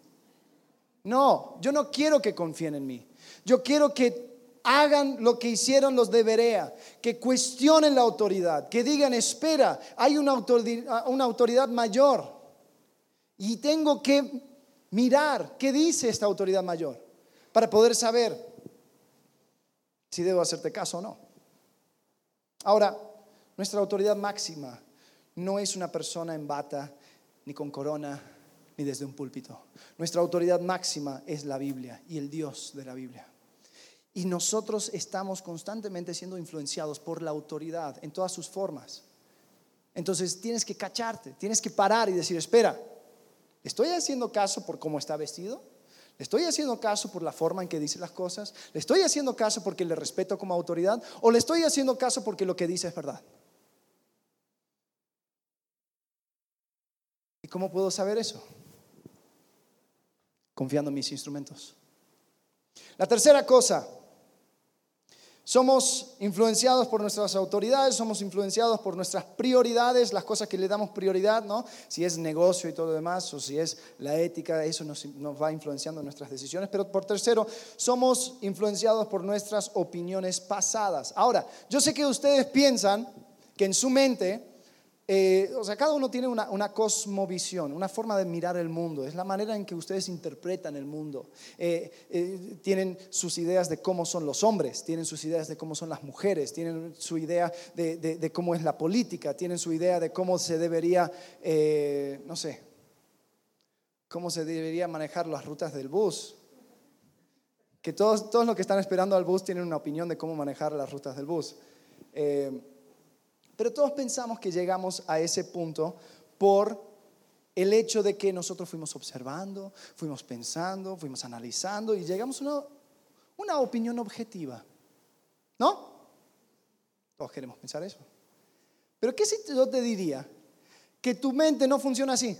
No, yo no quiero que confíen en mí. Yo quiero que hagan lo que hicieron los de Berea, que cuestionen la autoridad, que digan, espera, hay una autoridad, una autoridad mayor y tengo que mirar qué dice esta autoridad mayor para poder saber si debo hacerte caso o no. Ahora, nuestra autoridad máxima no es una persona en bata, ni con corona, ni desde un púlpito. Nuestra autoridad máxima es la Biblia y el Dios de la Biblia. Y nosotros estamos constantemente siendo influenciados por la autoridad en todas sus formas. Entonces tienes que cacharte, tienes que parar y decir, espera, ¿Le estoy haciendo caso por cómo está vestido? ¿Le estoy haciendo caso por la forma en que dice las cosas? ¿Le estoy haciendo caso porque le respeto como autoridad? ¿O le estoy haciendo caso porque lo que dice es verdad? ¿Y cómo puedo saber eso? Confiando en mis instrumentos. La tercera cosa somos influenciados por nuestras autoridades, somos influenciados por nuestras prioridades, las cosas que le damos prioridad, ¿no? Si es negocio y todo lo demás, o si es la ética, eso nos, nos va influenciando en nuestras decisiones. Pero por tercero, somos influenciados por nuestras opiniones pasadas. Ahora, yo sé que ustedes piensan que en su mente eh, o sea, cada uno tiene una, cosmovisión, una forma de mirar el mundo, es la manera en que ustedes interpretan el mundo. Eh, eh, tienen sus ideas de cómo son los hombres, tienen sus ideas de cómo son las mujeres, tienen su idea de, cómo es la política, tienen su idea de cómo se debería, no sé, cómo se debería manejar las rutas del bus. Que todos, todos los que están esperando al bus tienen una opinión de cómo manejar las rutas del bus. Pero todos pensamos que llegamos a ese punto por el hecho de que nosotros fuimos observando, fuimos pensando, fuimos analizando y llegamos a una, opinión objetiva. ¿No? Todos queremos pensar eso. Pero ¿qué si yo te diría que tu mente no funciona así?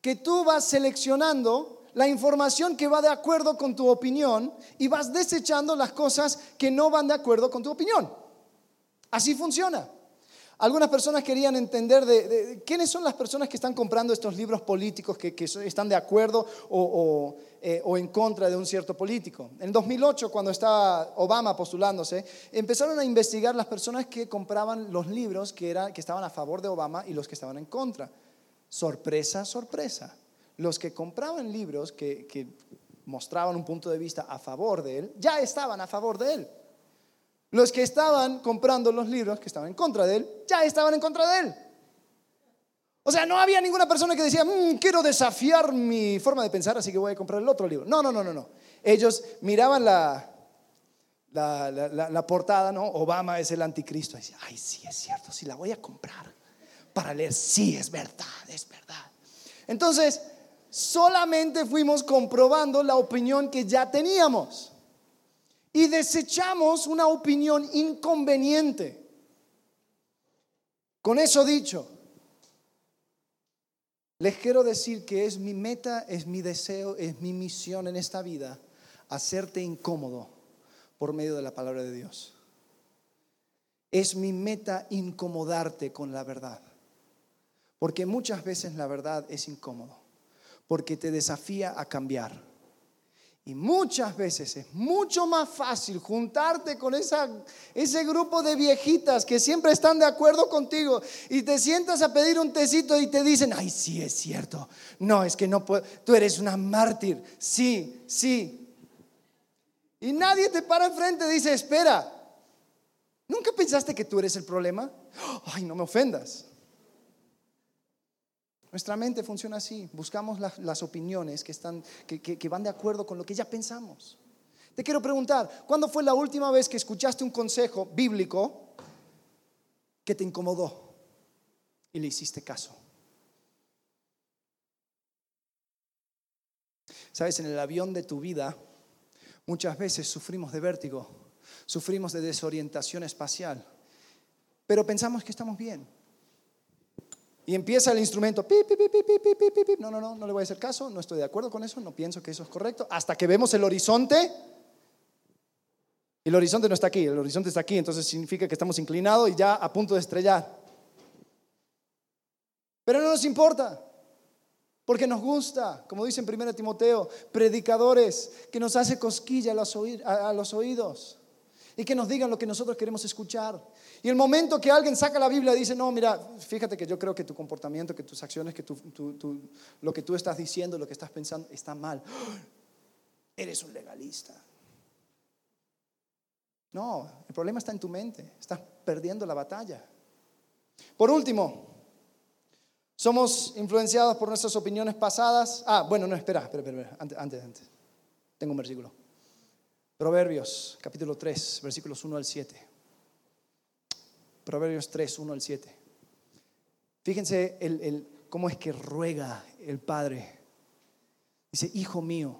Que tú vas seleccionando la información que va de acuerdo con tu opinión y vas desechando las cosas que no van de acuerdo con tu opinión. Así funciona. Algunas personas querían entender de, quiénes son las personas que están comprando estos libros políticos que, están de acuerdo eh, o, en contra de un cierto político. En 2008, cuando estaba Obama postulándose, empezaron a investigar las personas que compraban los libros que, que estaban a favor de Obama y los que estaban en contra. Sorpresa, sorpresa. Los que compraban libros que mostraban un punto de vista a favor de él, ya estaban a favor de él. Los que estaban comprando los libros, que estaban en contra de él, ya estaban en contra de él. O sea, no había ninguna persona que decía, mm, quiero desafiar mi forma de pensar, así que voy a comprar el otro libro. No, no, no, no, no. Ellos miraban la, la, portada, ¿no? Obama es el anticristo. Ay, sí, es cierto, sí, la voy a comprar para leer. Sí, es verdad, es verdad. Entonces, solamente fuimos comprobando la opinión que ya teníamos y desechamos una opinión inconveniente. Con eso dicho, Les quiero decir que es mi meta, es mi deseo, es mi misión en esta vida, hacerte incómodo por medio de la palabra de Dios. Es mi meta incomodarte con la verdad. Porque muchas veces la verdad es incómodo, porque te desafía a cambiar. Y muchas veces es mucho más fácil juntarte con esa, ese grupo de viejitas que siempre están de acuerdo contigo y te sientas a pedir un tecito y te dicen, ay, sí, es cierto. No, es que no puedo, tú eres una mártir. Sí, sí. Y nadie te para enfrente y dice, espera, ¿nunca pensaste que tú eres el problema? Ay, no me ofendas. Nuestra mente funciona así. Buscamos las, opiniones que, están, que, van de acuerdo con lo que ya pensamos. Te quiero preguntar, ¿cuándo fue la última vez que escuchaste un consejo bíblico que te incomodó y le hiciste caso? Sabes, en el avión de tu vida muchas veces sufrimos de vértigo, sufrimos de desorientación espacial, pero pensamos que estamos bien. Y empieza el instrumento, no, no, no, no le voy a hacer caso, no estoy de acuerdo con eso, no pienso que eso es correcto, hasta que vemos el horizonte. Y el horizonte no está aquí, el horizonte está aquí, entonces significa que estamos inclinados y ya a punto de estrellar. Pero no nos importa, porque nos gusta, como dice en 1 Timoteo, predicadores que nos hace cosquilla a los oídos y que nos digan lo que nosotros queremos escuchar. Y el momento que alguien saca la Biblia y dice, no, mira, fíjate que yo creo que tu comportamiento, que tus acciones, que lo que tú estás diciendo, lo que estás pensando, está mal. Eres un legalista. No, el problema está en tu mente. Estás perdiendo la batalla. Por último, somos influenciados por nuestras opiniones pasadas. Ah, bueno, no, espera, espera, espera, antes, antes, antes. Tengo un versículo. Proverbios capítulo 3, versículos 1 al 7. Proverbios 3, 1 al 7. Fíjense el, cómo es que ruega el Padre. Dice, Hijo mío,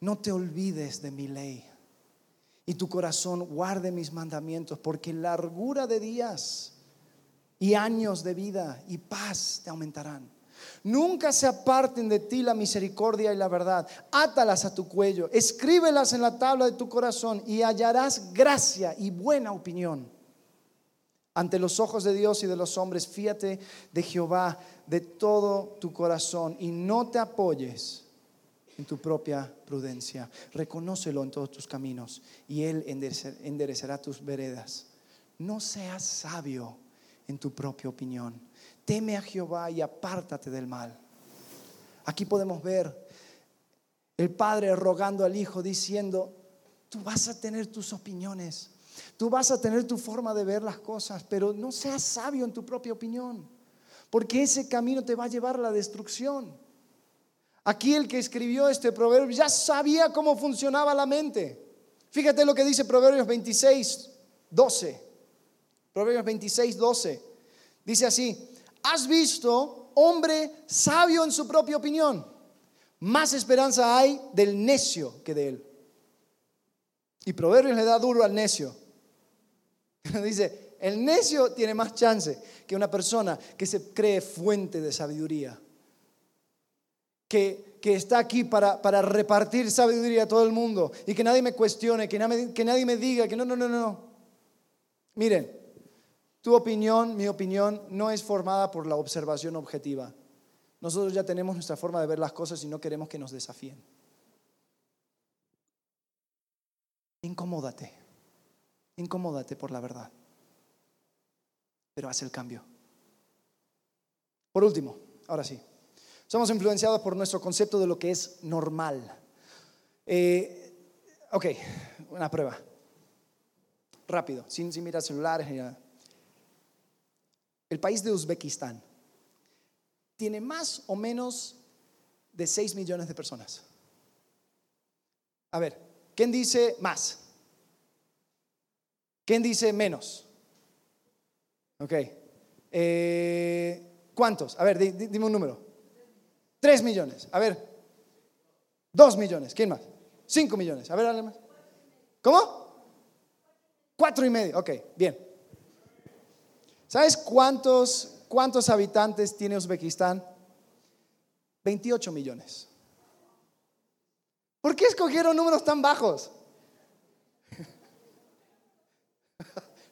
no te olvides de mi ley y tu corazón guarde mis mandamientos, porque largura de días y años de vida y paz te aumentarán. Nunca se aparten de ti la misericordia y la verdad. Átalas a tu cuello, escríbelas en la tabla de tu corazón y hallarás gracia y buena opinión. Ante los ojos de Dios y de los hombres, fíate de Jehová de todo tu corazón y no te apoyes en tu propia prudencia. Reconócelo en todos tus caminos y Él enderecerá tus veredas. No seas sabio en tu propia opinión teme a Jehová y apártate del mal. Aquí podemos ver el padre rogando al hijo diciendo, tú vas a tener tus opiniones, tú vas a tener tu forma de ver las cosas, pero no seas sabio en tu propia opinión, porque ese camino te va a llevar a la destrucción. Aquí el que escribió este proverbio ya sabía cómo funcionaba la mente. Fíjate lo que dice Proverbios 26, 12. Proverbios 26, 12. Dice así, ¿Has visto hombre sabio en su propia opinión? Más esperanza hay del necio que de él. Y Proverbios le da duro al necio. Dice, el necio tiene más chance que una persona que se cree fuente de sabiduría. Que, que está aquí para, para, repartir sabiduría a todo el mundo y que nadie me cuestione, que nadie, que nadie me diga que no, no, no, no. Miren, tu opinión, mi opinión, no es formada por la observación objetiva. Nosotros ya tenemos nuestra forma de ver las cosas y no queremos que nos desafíen. Incomódate, incomódate por la verdad, pero haz el cambio. Por último, ahora sí, somos influenciados por nuestro concepto de lo que es normal. Eh, ok, una prueba. Rápido, sin, sin mirar celulares ni nada. El país de Uzbekistán tiene más o menos de 6 millones de personas. A ver, ¿quién dice más? ¿Quién dice menos? Ok. Eh, ¿Cuántos? A ver, dime un número. 3 millones. A ver. 2 millones. ¿Quién más? 5 millones. A ver, dale más. ¿Cómo? Cuatro y medio. Ok, bien. ¿Sabes cuántos, cuántos habitantes tiene Uzbekistán? 28 millones. ¿Por qué escogieron números tan bajos?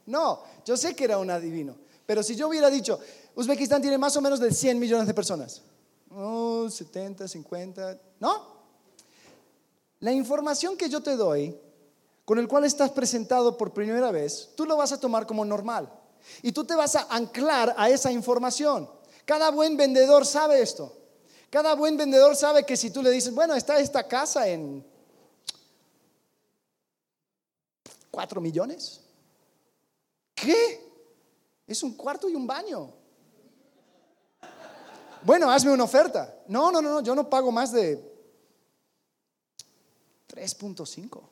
No, yo sé que era un adivino, pero si yo hubiera dicho, Uzbekistán tiene más o menos de 100 millones de personas, oh, 70, 50, ¿no? La información que yo te doy, con el cual estás presentado por primera vez, tú lo vas a tomar como normal y tú te vas a anclar a esa información. Cada buen vendedor sabe esto. Cada buen vendedor sabe que si tú le dices, bueno, está esta casa en 4 millones. ¿Qué? Es un cuarto y un baño. Bueno, hazme una oferta. No, no, no, yo no pago más de 3.5.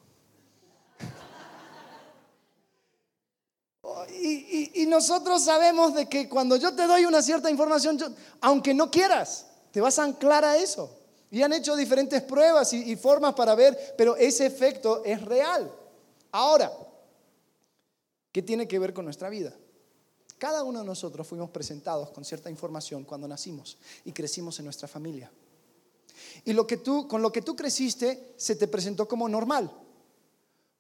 Y, y, nosotros sabemos de que cuando yo te doy una cierta información, aunque no quieras, te vas a anclar a eso. Y han hecho diferentes pruebas y formas para ver, pero ese efecto es real. Ahora, ¿qué tiene que ver con nuestra vida? Cada uno de nosotros fuimos presentados con cierta información cuando nacimos y crecimos en nuestra familia. Y lo que tú, con lo que tú creciste se te presentó como normal.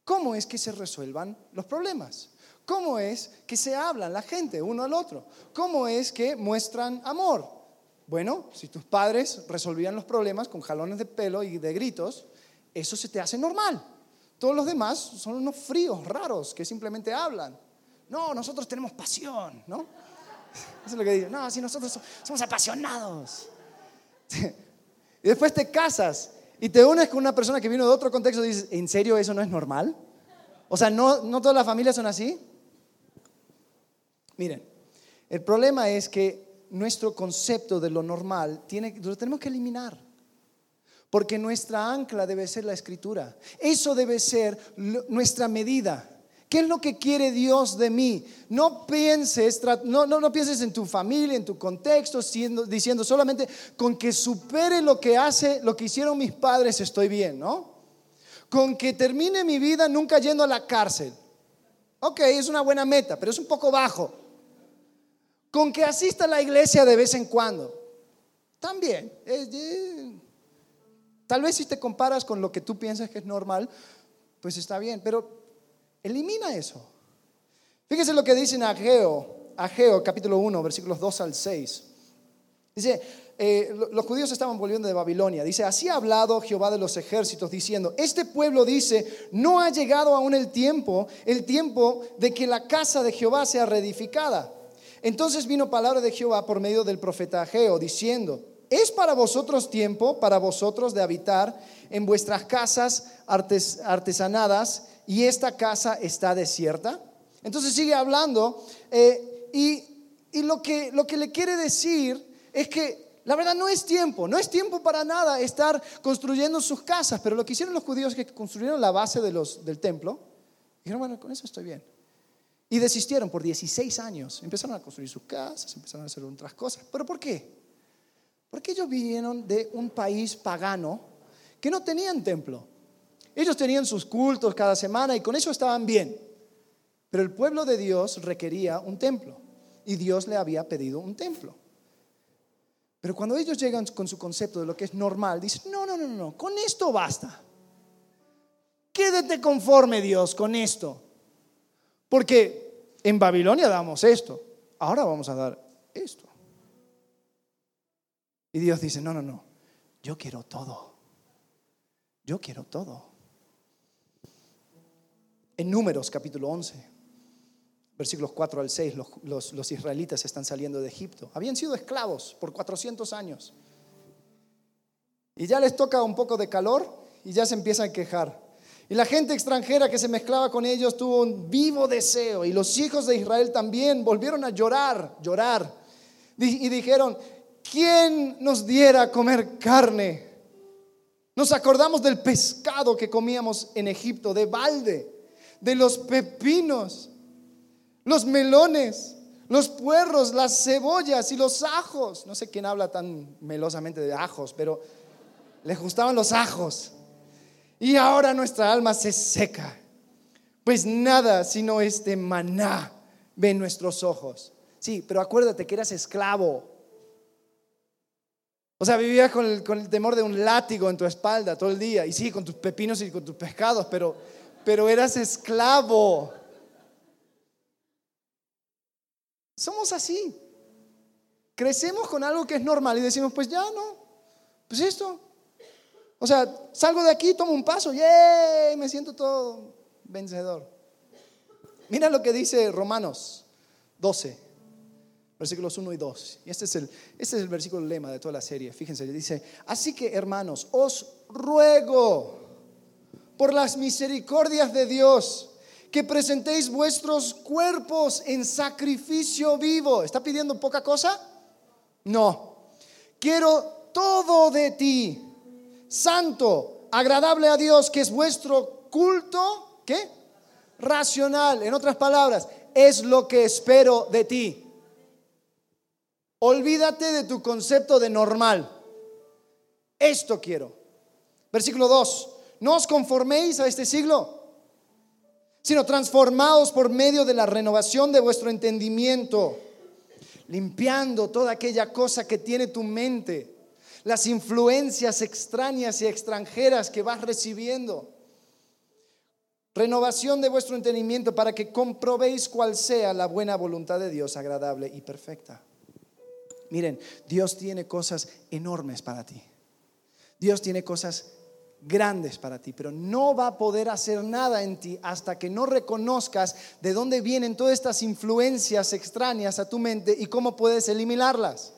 ¿Cómo es que se resuelvan los problemas? ¿Cómo es que se hablan la gente uno al otro? ¿Cómo es que muestran amor? Bueno, si tus padres resolvían los problemas con jalones de pelo y de gritos, eso se te hace normal. Todos los demás son unos fríos raros que simplemente hablan. No, nosotros tenemos pasión, ¿no? Eso es lo que digo. No, si nosotros somos apasionados. Y después te casas y te unes con una persona que vino de otro contexto y dices, ¿en serio eso no es normal? O sea, ¿no, no todas las familias son así? Miren, el problema es que nuestro concepto de lo normal tiene, lo tenemos que eliminar. Porque nuestra ancla debe ser la escritura. Eso debe ser nuestra medida. ¿Qué es lo que quiere Dios de mí? No pienses, no, no, no pienses en tu familia, en tu contexto, diciendo solamente con que supere lo que hace, lo que hicieron mis padres, estoy bien, ¿no? Con que termine mi vida nunca yendo a la cárcel. Ok, es una buena meta, pero es un poco bajo. Con que asista a la iglesia de vez en cuando. También. Tal vez si te comparas con lo que tú piensas que es normal, pues está bien, pero elimina eso. Fíjese lo que dice en Ageo, Ageo capítulo 1, versículos 2 al 6. Dice, eh, los judíos estaban volviendo de Babilonia. Dice, así ha hablado Jehová de los ejércitos, diciendo, este pueblo dice, no ha llegado aún el tiempo, el tiempo de que la casa de Jehová sea reedificada. Entonces vino palabra de Jehová por medio del profeta Ageo, diciendo, ¿Es para vosotros tiempo, para vosotros de habitar en vuestras casas artesanadas y esta casa está desierta? Entonces sigue hablando eh, y, lo, que, lo que le quiere decir es que la verdad no es tiempo, no es tiempo para nada estar construyendo sus casas, pero lo que hicieron los judíos es que construyeron la base de los, del templo. Dijeron, bueno, con eso estoy bien. Y desistieron por 16 años. Empezaron a construir sus casas, empezaron a hacer otras cosas. ¿Pero por qué? Porque ellos vinieron de un país pagano que no tenían templo. Ellos tenían sus cultos cada semana y con eso estaban bien. Pero el pueblo de Dios requería un templo y Dios le había pedido un templo. Pero cuando ellos llegan con su concepto de lo que es normal, dicen, no, no, no, no, con esto basta. Quédate conforme Dios con esto. Porque en Babilonia damos esto, ahora vamos a dar esto. Y Dios dice, no, no, no, yo quiero todo. Yo quiero todo. En Números capítulo 11, versículos 4 al 6, los, los, israelitas están saliendo de Egipto. Habían sido esclavos por 400 años. Y ya les toca un poco de calor y ya se empiezan a quejar. Y la gente extranjera que se mezclaba con ellos tuvo un vivo deseo. Y los hijos de Israel también volvieron a llorar, llorar. Y dijeron, ¿quién nos diera a comer carne? Nos acordamos del pescado que comíamos en Egipto, de balde, de los pepinos, los melones, los puerros, las cebollas y los ajos. No sé quién habla tan melosamente de ajos, pero les gustaban los ajos. Y ahora nuestra alma se seca, pues nada sino este maná ve nuestros ojos. Sí, pero acuérdate que eras esclavo O sea, vivías con el, con el temor de un látigo en tu espalda todo el día. Y sí, con tus pepinos y con tus pescados, pero, pero eras esclavo. Somos así. Crecemos con algo que es normal y decimos, pues ya no, pues esto. O sea, salgo de aquí, tomo un paso, ¡yay! Me siento todo vencedor. Mira lo que dice Romanos 12, versículos 1 y 2. Y este es el, este es el versículo lema de toda la serie. Fíjense, dice, así que hermanos, os ruego por las misericordias de Dios que presentéis vuestros cuerpos en sacrificio vivo. ¿Está pidiendo poca cosa? No. Quiero todo de ti, santo, agradable a Dios, que es vuestro culto, ¿qué? Racional. En otras palabras, es lo que espero de ti. Olvídate de tu concepto de normal. Esto quiero. Versículo 2. No os conforméis a este siglo sino transformados por medio de la renovación de vuestro entendimiento, limpiando toda aquella cosa que tiene tu mente, las influencias extrañas y extranjeras que vas recibiendo. Renovación de vuestro entendimiento para que comprobéis cuál sea la buena voluntad de Dios, agradable y perfecta. Miren, Dios tiene cosas enormes para ti. Dios tiene cosas grandes para ti, pero no va a poder hacer nada en ti hasta que no reconozcas de dónde vienen todas estas influencias extrañas a tu mente y cómo puedes eliminarlas.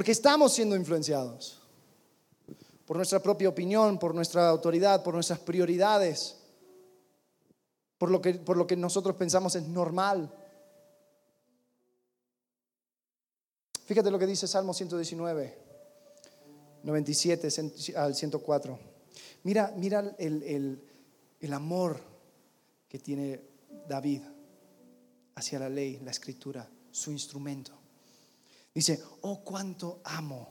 Porque estamos siendo influenciados por nuestra propia opinión, por nuestra autoridad, por nuestras prioridades, por lo que, por lo que nosotros pensamos es normal. Fíjate lo que dice Salmo 119. 97 al 104. Mira, mira el, el amor que tiene David hacia la ley, la escritura, su instrumento. Dice, oh cuánto amo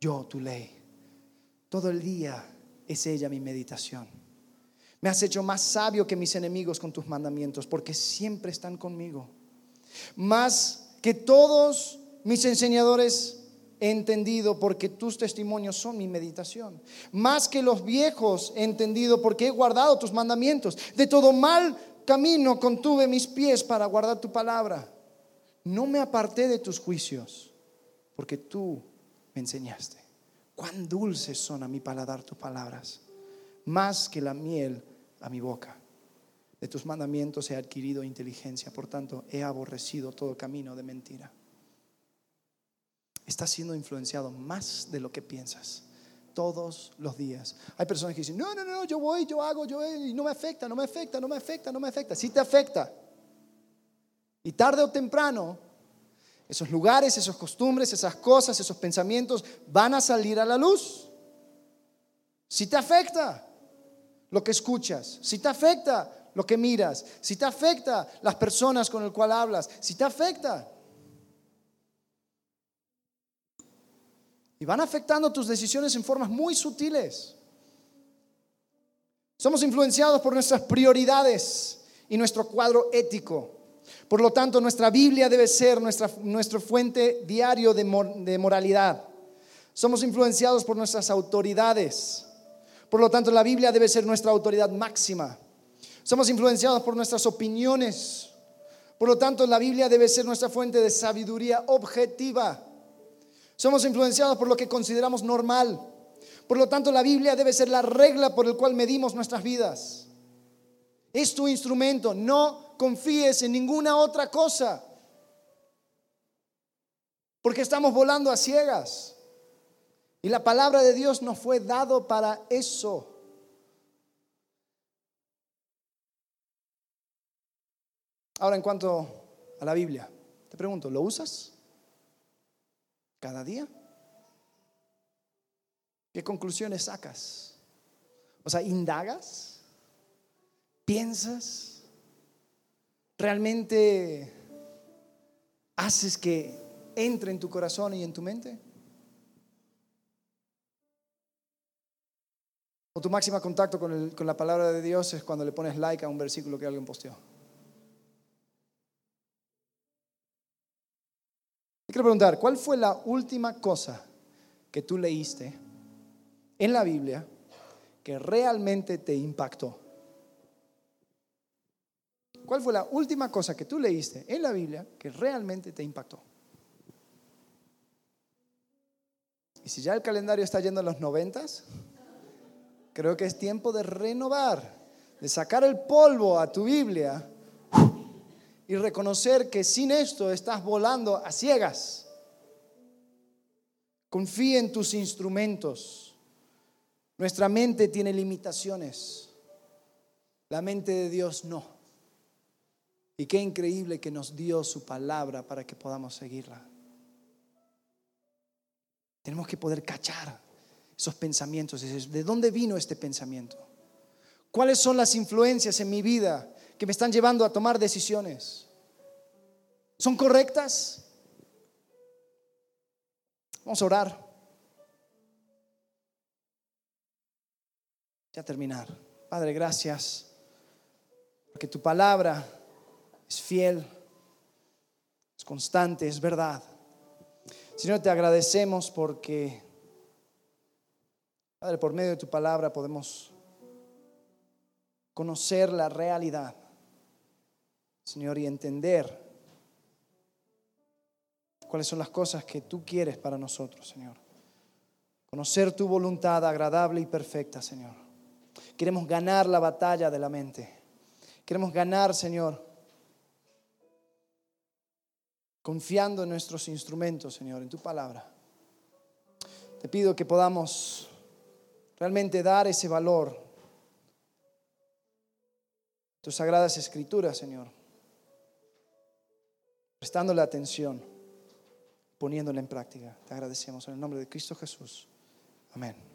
yo tu ley. Todo el día es ella mi meditación. Me has hecho más sabio que mis enemigos con tus mandamientos, porque siempre están conmigo. Más que todos mis enseñadores he entendido porque tus testimonios son mi meditación. Más que los viejos he entendido porque he guardado tus mandamientos. De todo mal camino contuve mis pies para guardar tu palabra. No me aparté de tus juicios porque tú me enseñaste. Cuán dulces son a mi paladar tus palabras, más que la miel a mi boca. De tus mandamientos he adquirido inteligencia, por tanto he aborrecido todo camino de mentira estás siendo influenciado más de lo que piensas todos los días. Hay personas que dicen, no, no, no, yo voy, yo hago, yo y no me afecta, no me afecta, no me afecta, no me afecta. Sí te afecta. Y tarde o temprano, esos lugares, esas costumbres, esas cosas, esos pensamientos van a salir a la luz. Si te afecta lo que escuchas, si te afecta lo que miras, si te afecta las personas con el cual hablas, si te afecta. Y van afectando tus decisiones en formas muy sutiles. Somos influenciados por nuestras prioridades y nuestro cuadro ético. Por lo tanto, nuestra Biblia debe ser nuestra, fuente diario de, de moralidad. Somos influenciados por nuestras autoridades. Por lo tanto, la Biblia debe ser nuestra autoridad máxima. Somos influenciados por nuestras opiniones. Por lo tanto, la Biblia debe ser nuestra fuente de sabiduría objetiva. Somos influenciados por lo que consideramos normal. Por lo tanto, la Biblia debe ser la regla por el cual medimos nuestras vidas. Es tu instrumento. No confíes en ninguna otra cosa. Porque estamos volando a ciegas. Y la palabra de Dios nos fue dado para eso. Ahora, en cuanto a la Biblia, te pregunto, ¿lo usas? cada día? ¿Qué conclusiones sacas? O sea, ¿indagas? ¿Piensas? ¿Realmente haces que entre en tu corazón y en tu mente? ¿O tu máximo contacto con, la palabra de Dios es cuando le pones like a un versículo que alguien posteó? quiero preguntar, ¿cuál fue la última cosa que tú leíste en la Biblia que realmente te impactó? ¿Cuál fue la última cosa que tú leíste en la Biblia que realmente te impactó? Y si ya el calendario está yendo a los noventas, creo que es tiempo de renovar, de sacar el polvo a tu Biblia y reconocer que sin esto estás volando a ciegas. Confía en tus instrumentos. Nuestra mente tiene limitaciones. La mente de Dios no. Y qué increíble que nos dio su palabra para que podamos seguirla. Tenemos que poder cachar esos pensamientos. ¿De dónde vino este pensamiento? ¿Cuáles son las influencias en mi vida que me están llevando a tomar decisiones? ¿Son correctas? Vamos a orar. Ya terminar. Padre, gracias porque tu palabra es fiel, es constante, es verdad. Señor, te agradecemos porque, Padre, por medio de tu palabra podemos conocer la realidad, Señor, y entender cuáles son las cosas que tú quieres para nosotros, Señor. Conocer tu voluntad agradable y perfecta, Señor. Queremos ganar la batalla de la mente. Queremos ganar, Señor, confiando en nuestros instrumentos, Señor, en tu palabra. Te pido que podamos realmente dar ese valor. Tus sagradas escrituras, Señor. Prestándole atención, poniéndola en práctica. Te agradecemos en el nombre de Cristo Jesús. Amén.